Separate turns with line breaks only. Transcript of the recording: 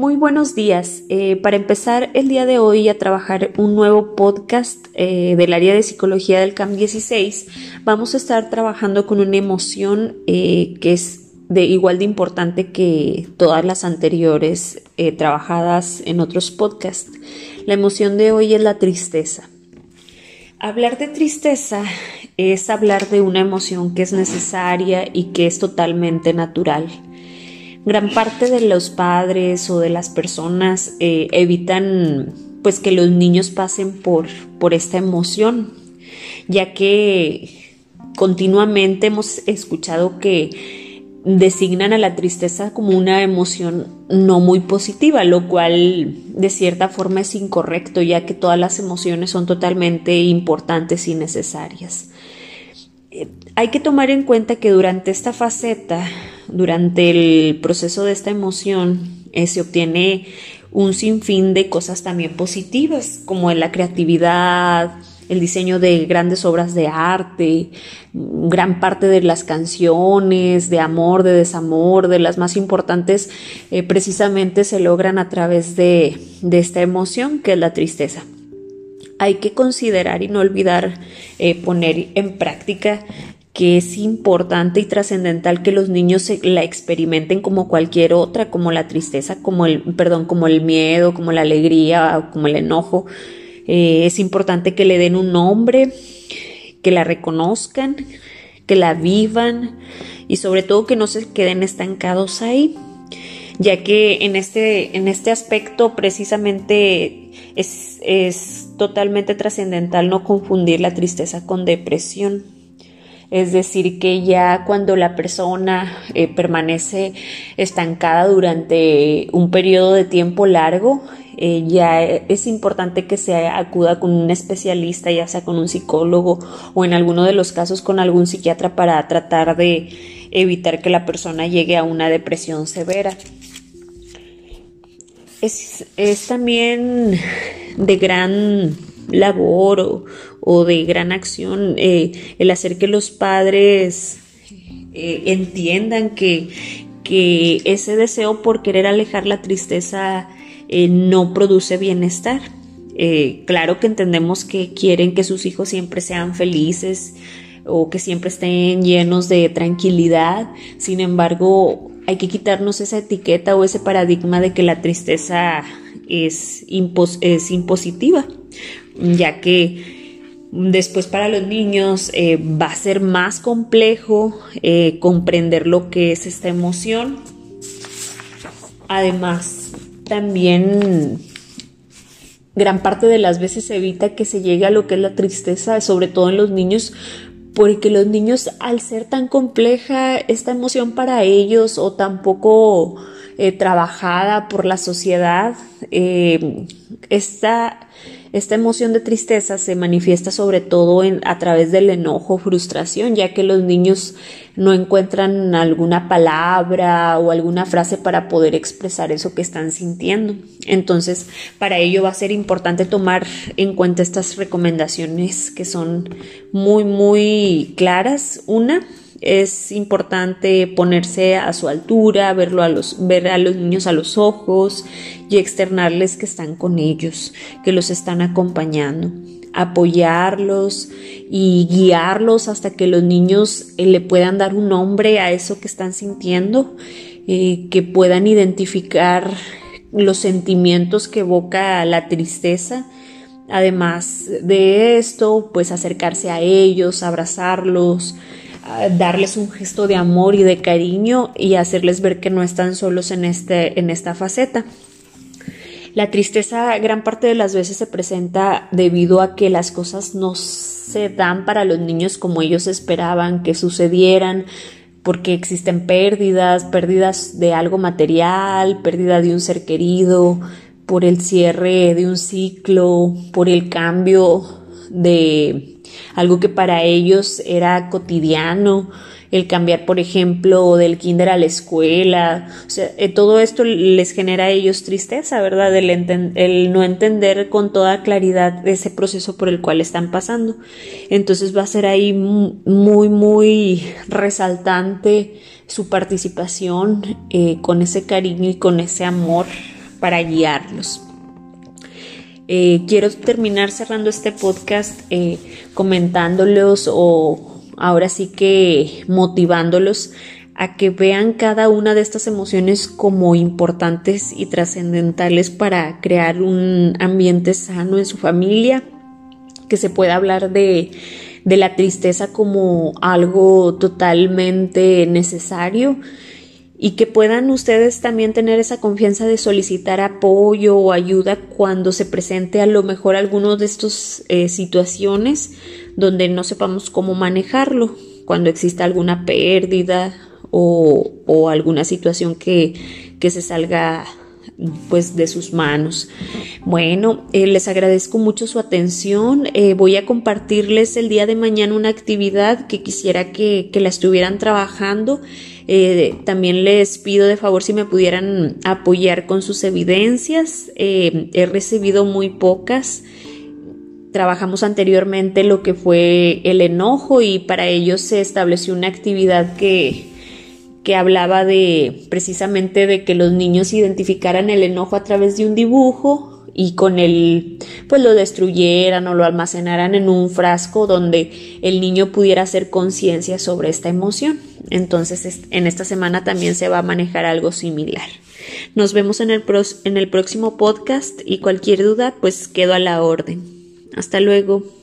Muy buenos días. Eh, para empezar el día de hoy a trabajar un nuevo podcast eh, del área de psicología del CAM 16, vamos a estar trabajando con una emoción eh, que es de igual de importante que todas las anteriores trabajadas en otros podcasts. La emoción de hoy es la tristeza. Hablar de tristeza es hablar de una emoción que es necesaria y que es totalmente natural. Gran parte de los padres o de las personas eh, evitan pues que los niños pasen por, por esta emoción, ya que continuamente hemos escuchado que designan a la tristeza como una emoción no muy positiva, lo cual de cierta forma es incorrecto, ya que todas las emociones son totalmente importantes y necesarias. Eh, hay que tomar en cuenta que durante esta faceta, durante el proceso de esta emoción, eh, se obtiene un sinfín de cosas también positivas, como la creatividad, el diseño de grandes obras de arte, gran parte de las canciones de amor, de desamor, de las más importantes, eh, precisamente se logran a través de, esta emoción que es la tristeza. Hay que considerar y no olvidar eh, poner en práctica que es importante y trascendental que los niños la experimenten como cualquier otra, como la tristeza, como el, perdón, como el miedo, como la alegría, como el enojo, eh, es importante que le den un nombre, que la reconozcan, que la vivan y sobre todo que no se queden estancados ahí, ya que en este, en este aspecto precisamente es, es totalmente trascendental no confundir la tristeza con depresión. Es decir, que ya cuando la persona eh, permanece estancada durante un periodo de tiempo largo, eh, ya es importante que se acuda con un especialista, ya sea con un psicólogo o en alguno de los casos con algún psiquiatra para tratar de evitar que la persona llegue a una depresión severa. Es, es también de gran labor o, de gran acción eh, el hacer que los padres eh, entiendan que, que ese deseo por querer alejar la tristeza eh, no produce bienestar. claro que entendemos que quieren que sus hijos siempre sean felices o que siempre estén llenos de tranquilidad, sin embargo hay que quitarnos esa etiqueta o ese paradigma de que la tristeza es, es impositiva ya que después para los niños eh, va a ser más complejo eh, comprender lo que es esta emoción. Además, también gran parte de las veces evita que se llegue a lo que es la tristeza, sobre todo en los niños, porque los niños al ser tan compleja esta emoción para ellos o tan poco eh, trabajada por la sociedad, esta esta emoción de tristeza se manifiesta sobre todo en, a través del enojo, frustración, ya que los niños no encuentran alguna palabra o alguna frase para poder expresar eso que están sintiendo. Entonces, para ello va a ser importante tomar en cuenta estas recomendaciones que son muy, muy claras. Una, es importante ponerse a su altura, verlo a los, ver a los niños a los ojos y externarles que están con ellos, que los están acompañando, apoyarlos y guiarlos hasta que los niños eh, le puedan dar un nombre a eso que están sintiendo, eh, que puedan identificar los sentimientos que evoca la tristeza. Además de esto, pues acercarse a ellos, abrazarlos, darles un gesto de amor y de cariño y hacerles ver que no están solos en, este, en esta faceta. La tristeza gran parte de las veces se presenta debido a que las cosas no se dan para los niños como ellos esperaban que sucedieran, porque existen pérdidas, pérdidas de algo material, pérdida de un ser querido, por el cierre de un ciclo, por el cambio de algo que para ellos era cotidiano, el cambiar, por ejemplo, del kinder a la escuela, o sea, eh, todo esto les genera a ellos tristeza, ¿verdad? El, no entender con toda claridad ese proceso por el cual están pasando. Entonces va a ser ahí muy, muy resaltante su participación eh, con ese cariño y con ese amor para guiarlos. Eh, quiero terminar cerrando este podcast eh, comentándolos o ahora sí que motivándolos a que vean cada una de estas emociones como importantes y trascendentales para crear un ambiente sano en su familia, que se pueda hablar de, de la tristeza como algo totalmente necesario y que puedan ustedes también tener esa confianza de solicitar apoyo o ayuda cuando se presente a lo mejor alguno de estas eh, situaciones donde no sepamos cómo manejarlo, cuando exista alguna pérdida o, alguna situación que, que se salga pues de sus manos. Bueno, eh, les agradezco mucho su atención. Eh, voy a compartirles el día de mañana una actividad que quisiera que, que la estuvieran trabajando. Eh, también les pido de favor si me pudieran apoyar con sus evidencias. he recibido muy pocas. Trabajamos anteriormente lo que fue el enojo y para ello se estableció una actividad que, que hablaba de precisamente de que los niños identificaran el enojo a través de un dibujo y con el pues lo destruyeran o lo almacenaran en un frasco donde el niño pudiera hacer conciencia sobre esta emoción. Entonces en esta semana también se va a manejar algo similar. Nos vemos en el, en el próximo podcast y cualquier duda pues quedo a la orden. Hasta luego.